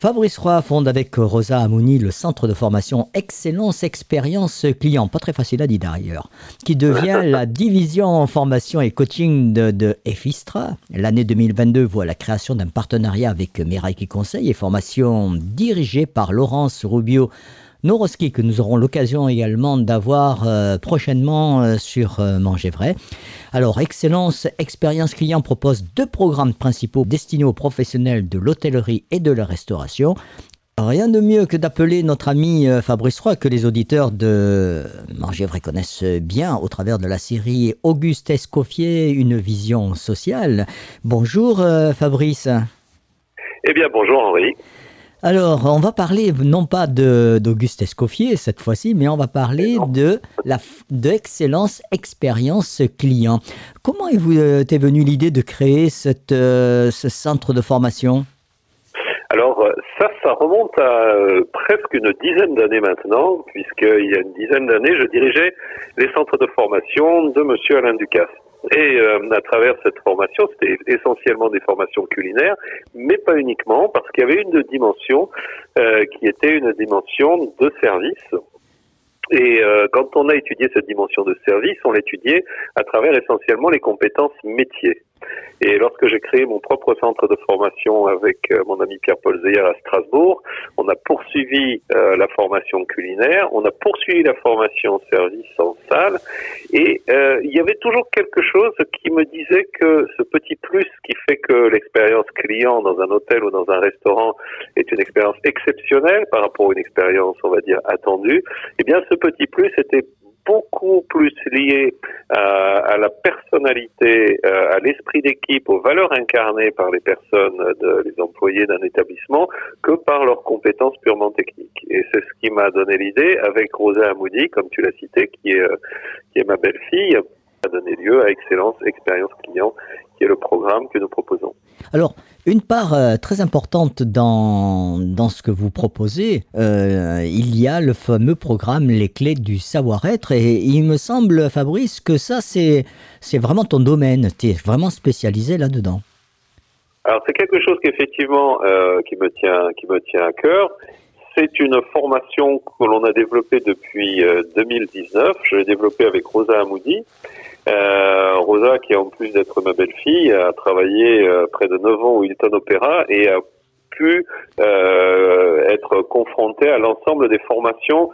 Fabrice Roy fonde avec Rosa Amouni le centre de formation Excellence Expérience Client, pas très facile à dire d'ailleurs, qui devient la division formation et coaching de, de Efistra. L'année 2022 voit la création d'un partenariat avec Meraiki Conseil et formation dirigée par Laurence Rubio Noroski, que nous aurons l'occasion également d'avoir euh, prochainement euh, sur euh, Manger Vrai. Alors, Excellence Expérience Client propose deux programmes principaux destinés aux professionnels de l'hôtellerie et de la restauration. Rien de mieux que d'appeler notre ami Fabrice Roy, que les auditeurs de Manger Vrai connaissent bien au travers de la série Auguste Escoffier, une vision sociale. Bonjour Fabrice. Eh bien, bonjour Henri. Alors, on va parler non pas d'Auguste Escoffier cette fois-ci, mais on va parler de la d'excellence expérience client. Comment est euh, est venue l'idée de créer cette, euh, ce centre de formation? Alors euh, ça, ça remonte à presque une dizaine d'années maintenant, puisqu'il y a une dizaine d'années, je dirigeais les centres de formation de Monsieur Alain Ducasse. Et euh, à travers cette formation, c'était essentiellement des formations culinaires, mais pas uniquement, parce qu'il y avait une dimension euh, qui était une dimension de service. Et euh, quand on a étudié cette dimension de service, on l'étudiait à travers essentiellement les compétences métiers. Et lorsque j'ai créé mon propre centre de formation avec euh, mon ami Pierre-Paul Zeyer à Strasbourg, on a poursuivi euh, la formation culinaire, on a poursuivi la formation service en salle, et euh, il y avait toujours quelque chose qui me disait que ce petit plus qui fait que l'expérience client dans un hôtel ou dans un restaurant est une expérience exceptionnelle par rapport à une expérience, on va dire, attendue, eh bien ce petit plus était beaucoup plus lié à, à la personnalité, euh, à l'esprit d'équipe, aux valeurs incarnées par les personnes, les employés d'un établissement, que par leurs compétences purement techniques. Et c'est ce qui m'a donné l'idée avec Rosa Amoudi, comme tu l'as cité, qui euh, qui est ma belle-fille, a donné lieu à Excellence Expérience Client, qui est le programme que nous proposons. Alors, une part euh, très importante dans, dans ce que vous proposez, euh, il y a le fameux programme Les clés du savoir-être. Et il me semble, Fabrice, que ça, c'est, c'est vraiment ton domaine. Tu es vraiment spécialisé là-dedans. Alors, c'est quelque chose qu'effectivement, euh, qui, me tient, qui me tient à cœur. C'est une formation que l'on a développée depuis 2019. Je l'ai développée avec Rosa Amoudi. Euh, Rosa, qui en plus d'être ma belle-fille, a travaillé euh, près de 9 ans au Hilton Opera et a pu euh, être confrontée à l'ensemble des formations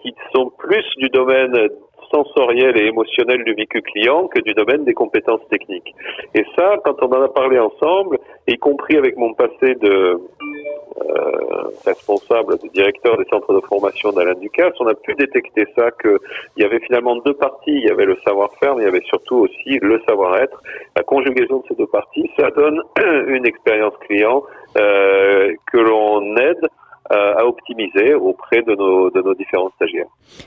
qui sont plus du domaine sensoriel et émotionnel du vécu client que du domaine des compétences techniques. Et ça, quand on en a parlé ensemble, y compris avec mon passé de euh, responsable, directeur des centres de formation d'Alain Ducasse, on a pu détecter ça qu'il y avait finalement deux parties. Il y avait le savoir-faire, mais il y avait surtout aussi le savoir-être. La conjugaison de ces deux parties, ça donne une expérience client euh, que l'on aide euh, à optimiser auprès de nos, différents stagiaires.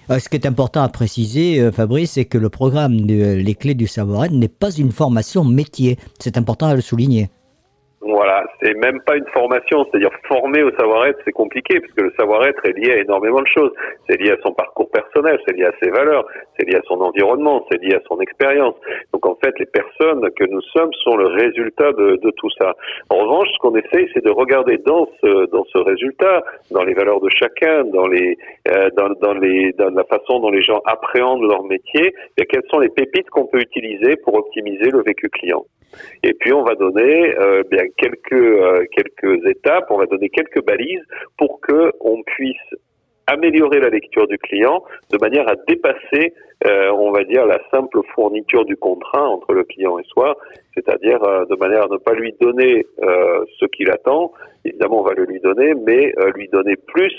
Ce qui est important à préciser, Fabrice, c'est que le programme Les clés du savoir-être n'est pas une formation métier. C'est important à le souligner. Voilà, c'est même pas une formation, c'est-à-dire former au savoir-être, c'est compliqué parce que le savoir-être est lié à énormément de choses. C'est lié à son parcours personnel, c'est lié à ses valeurs, c'est lié à son environnement, c'est lié à son expérience. Donc en fait, les personnes que nous sommes sont le résultat de, de tout ça. En revanche, ce qu'on essaye, c'est de regarder dans ce dans ce résultat, dans les valeurs de chacun, dans euh, la façon dont les gens appréhendent leur métier, et quelles sont les pépites qu'on peut utiliser pour optimiser le vécu client. Et puis on va donner euh, bien quelques euh, quelques étapes, on va donner quelques balises pour que on puisse améliorer la lecture du client de manière à dépasser, euh, on va dire, la simple fourniture du contrat entre le client et soi, c'est-à-dire de manière à ne pas lui donner ce qu'il attend. Évidemment, on va le lui donner, mais lui donner plus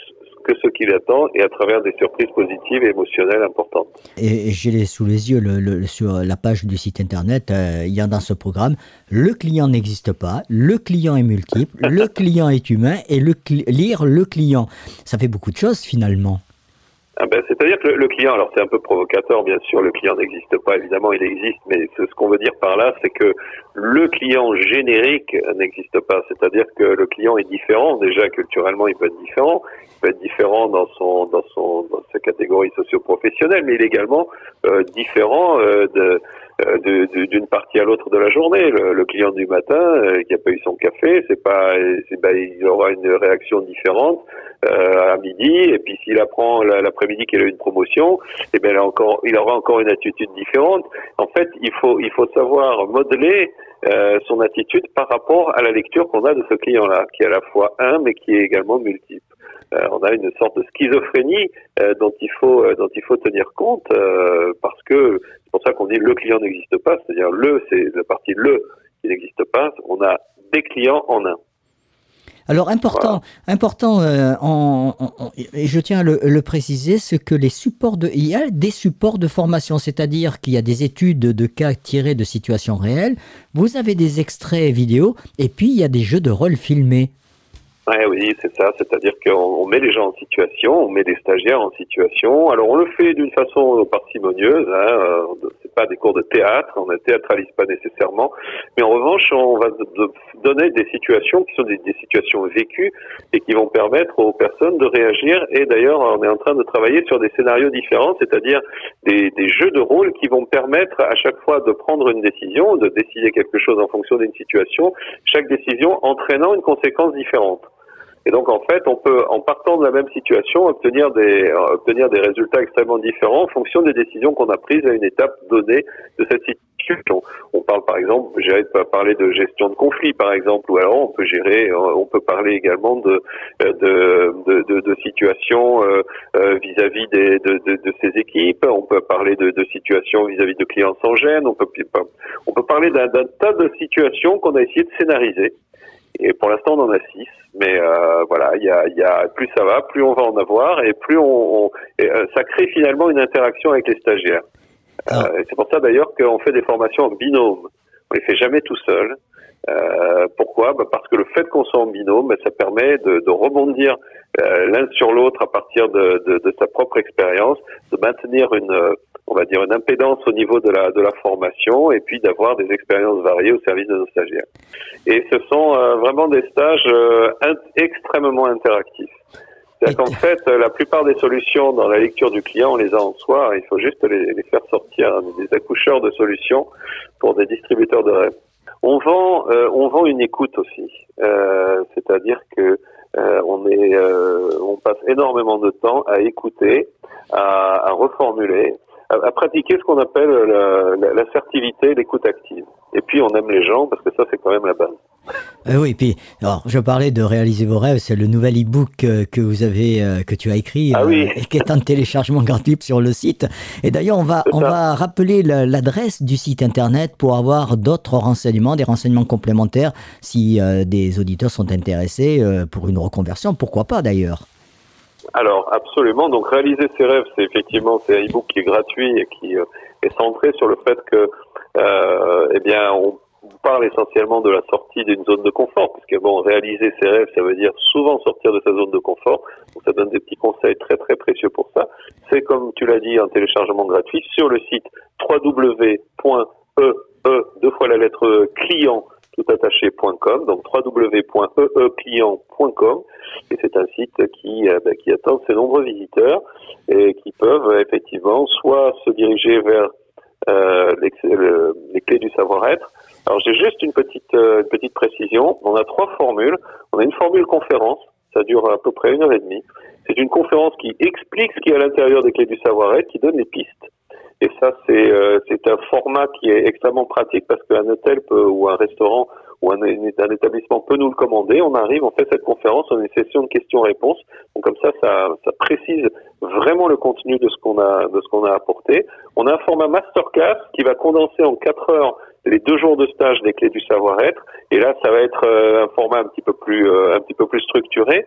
que ce qu'il attend et à travers des surprises positives et émotionnelles importantes. Et j'ai sous les yeux le, sur la page du site internet, euh, il y a dans ce programme, le client n'existe pas, le client est multiple, le client est humain et le lire le client. Ça fait beaucoup de choses finalement. Ah ben, C'est-à-dire que le, client, alors c'est un peu provocateur, bien sûr, le client n'existe pas, évidemment il existe, mais ce, qu'on veut dire par là, c'est que le client générique n'existe pas, c'est-à-dire que le client est différent, déjà culturellement il peut être différent, il peut être différent dans son dans son dans sa catégorie socio-professionnelle, mais il est également euh, différent euh, de d'une partie à l'autre de la journée. Le, client du matin qui a pas eu son café, c'est pas, ben, il aura une réaction différente à midi, et puis s'il apprend l'après-midi qu'il a une promotion, eh ben il, encore, il aura encore une attitude différente. En fait, il faut il faut savoir modeler euh, son attitude par rapport à la lecture qu'on a de ce client-là, qui est à la fois un, mais qui est également multiple. Euh, on a une sorte de schizophrénie euh, dont il faut dont il faut tenir compte parce que c'est pour ça qu'on dit le client n'existe pas, c'est-à-dire le c'est la partie le qui n'existe pas. On a des clients en un. Alors important, important, euh, et je tiens à le, préciser, c'est que les supports de, il y a des supports de formation, c'est-à-dire qu'il y a des études de cas tirés de situations réelles. Vous avez des extraits vidéo, et puis il y a des jeux de rôle filmés oui, c'est ça. C'est-à-dire qu'on met les gens en situation, on met les stagiaires en situation. Alors on le fait d'une façon parcimonieuse. Hein, euh, c'est pas des cours de théâtre, on ne théâtralise pas nécessairement. Mais en revanche, on va donner des situations qui sont des, situations vécues et qui vont permettre aux personnes de réagir. Et d'ailleurs, on est en train de travailler sur des scénarios différents, c'est-à-dire des, des jeux de rôle qui vont permettre à chaque fois de prendre une décision, de décider quelque chose en fonction d'une situation. Chaque décision entraînant une conséquence différente. Et donc en fait, on peut, en partant de la même situation, obtenir des euh, obtenir des résultats extrêmement différents en fonction des décisions qu'on a prises à une étape donnée de cette situation. On parle par exemple, gérer, parler de gestion de conflit par exemple, ou alors on peut gérer, euh, on peut parler également de euh, de, de, de, situations vis-à-vis des de, de, ces équipes. On peut parler de, de situations vis-à-vis de clients sans gêne. On peut on peut parler d'un tas de situations qu'on a essayé de scénariser et pour l'instant, on en a six. Mais euh, voilà, il y a, y a, plus ça va, plus on va en avoir, et plus on, euh, ça crée finalement une interaction avec les stagiaires. Ah. Euh, c'est pour ça d'ailleurs qu'on fait des formations en binôme. On les fait jamais tout seul. Euh, pourquoi? Bah Parce que le fait qu'on soit en binôme, bah, ça permet de, de rebondir euh, l'un sur l'autre à partir de, de, de sa propre expérience, de maintenir une on va dire une impédance au niveau de la de la formation et puis d'avoir des expériences variées au service de nos stagiaires. Et ce sont euh, vraiment des stages euh, extrêmement interactifs. C'est-à-dire qu'en fait, la plupart des solutions dans la lecture du client, on les a en soi. Il faut juste les, les faire sortir des accoucheurs de solutions pour des distributeurs de rêves. On vend, euh, on vend une écoute aussi. C'est-à-dire que on est, on passe énormément de temps à écouter, à, à reformuler, à, pratiquer ce qu'on appelle l'assertivité, l'écoute active. Et puis on aime les gens parce que ça c'est quand même la base. Euh, oui, puis alors je parlais de réaliser vos rêves, c'est le nouvel e-book euh, que vous avez, euh, que tu as écrit, ah oui. et qui est en téléchargement gratuit sur le site. Et d'ailleurs, on va on va rappeler l'adresse du site internet pour avoir d'autres renseignements, des renseignements complémentaires si des auditeurs sont intéressés pour une reconversion, pourquoi pas d'ailleurs. Alors absolument. Donc réaliser ses rêves, c'est effectivement c'est un e-book qui est gratuit et qui euh, est centré sur le fait que euh, eh bien on parle essentiellement de la sortie d'une zone de confort, puisque bon réaliser ses rêves, ça veut dire souvent sortir de sa zone de confort. Donc ça donne des petits conseils très très précieux pour ça. C'est comme tu l'as dit un téléchargement gratuit sur le site www.ee deux fois la lettre client toutattaché.com, donc www.eeclient.com, et c'est un site qui, euh, bah, qui attend ses nombreux visiteurs et qui peuvent effectivement soit se diriger vers euh, les, clés du savoir-être. Alors j'ai juste une petite, euh, une petite précision. On a trois formules. On a une formule conférence, ça dure à peu près une heure et demie. C'est une conférence qui explique ce qui est à l'intérieur des clés du savoir-être, qui donne les pistes. Et ça, c'est euh, un format qui est extrêmement pratique parce qu'un hôtel peut, ou un restaurant ou un, un, établissement peut nous le commander. On arrive, on fait cette conférence, on a une session de questions-réponses. Donc comme ça, ça, ça précise vraiment le contenu de ce qu'on a de ce qu'on a apporté. On a un format masterclass qui va condenser en quatre heures les deux jours de stage des clés du savoir-être. Et là, ça va être euh, un format un petit peu plus euh, un petit peu plus structuré.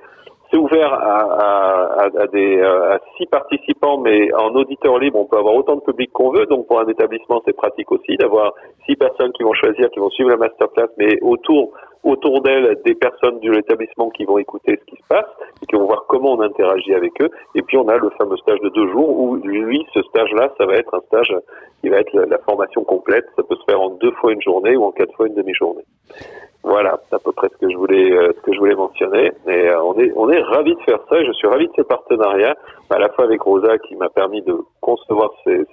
C'est ouvert à, euh, à six participants, mais en auditeur libre, on peut avoir autant de public qu'on veut. Donc pour un établissement, c'est pratique aussi d'avoir six personnes qui vont choisir, qui vont suivre la masterclass, mais autour autour d'elle des personnes de l'établissement qui vont écouter ce qui se passe et qui vont voir comment on interagit avec eux. Et puis on a le fameux stage de deux jours où lui, ce stage-là, ça va être un stage qui va être la, formation complète. Ça peut se faire en deux fois une journée ou en quatre fois une demi-journée. Voilà, c'est à peu près ce que je voulais euh, mentionner. Et euh, on est ravi de faire ça. Je suis ravi de ce partenariat, à la fois avec Rosa qui m'a permis de concevoir ces,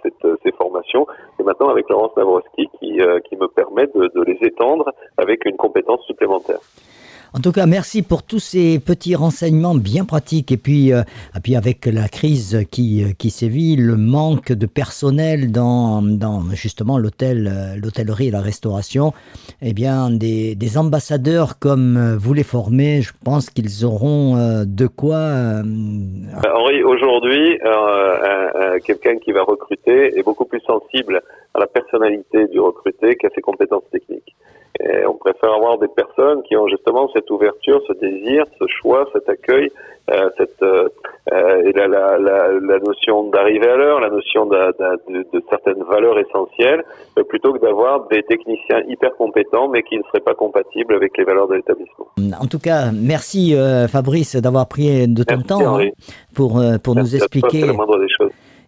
ces formations, et maintenant avec Laurence Navrowski qui euh, me permet de les étendre avec une compétence supplémentaire. En tout cas, merci pour tous ces petits renseignements bien pratiques. Et puis, euh, et puis avec la crise qui, euh, qui sévit, le manque de personnel dans, dans justement l'hôtel, euh, l'hôtellerie et la restauration, eh bien, des, des ambassadeurs comme vous les formez, je pense qu'ils auront de quoi. Henri, aujourd'hui, quelqu'un qui va recruter est beaucoup plus sensible à la personnalité du recruté qu'à ses compétences techniques. Et on préfère avoir des personnes qui ont justement cette ouverture, ce désir, ce choix, cet accueil, euh, cette, euh, euh et la, la, la, la notion d'arriver à l'heure, la notion de, de, de, certaines valeurs essentielles, euh, plutôt que d'avoir des techniciens hyper compétents mais qui ne seraient pas compatibles avec les valeurs de l'établissement. En tout cas, merci euh, Fabrice d'avoir pris de ton temps hein, pour, pour nous expliquer.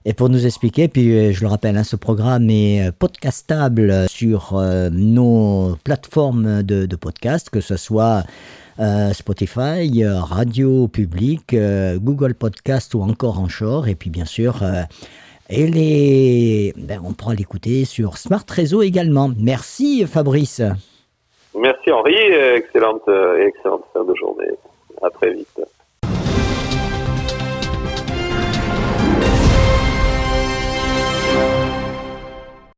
Et pour nous expliquer, puis euh, je le rappelle, hein, ce programme est euh, podcastable sur euh, nos plateformes de, de, podcast, que ce soit Spotify, Radio Public, Google Podcast ou encore Anchor. Et puis bien sûr, et les, ben, on pourra l'écouter sur Smart Réseau également. Merci Fabrice. Merci Henri, excellente, excellente fin de journée. À très vite.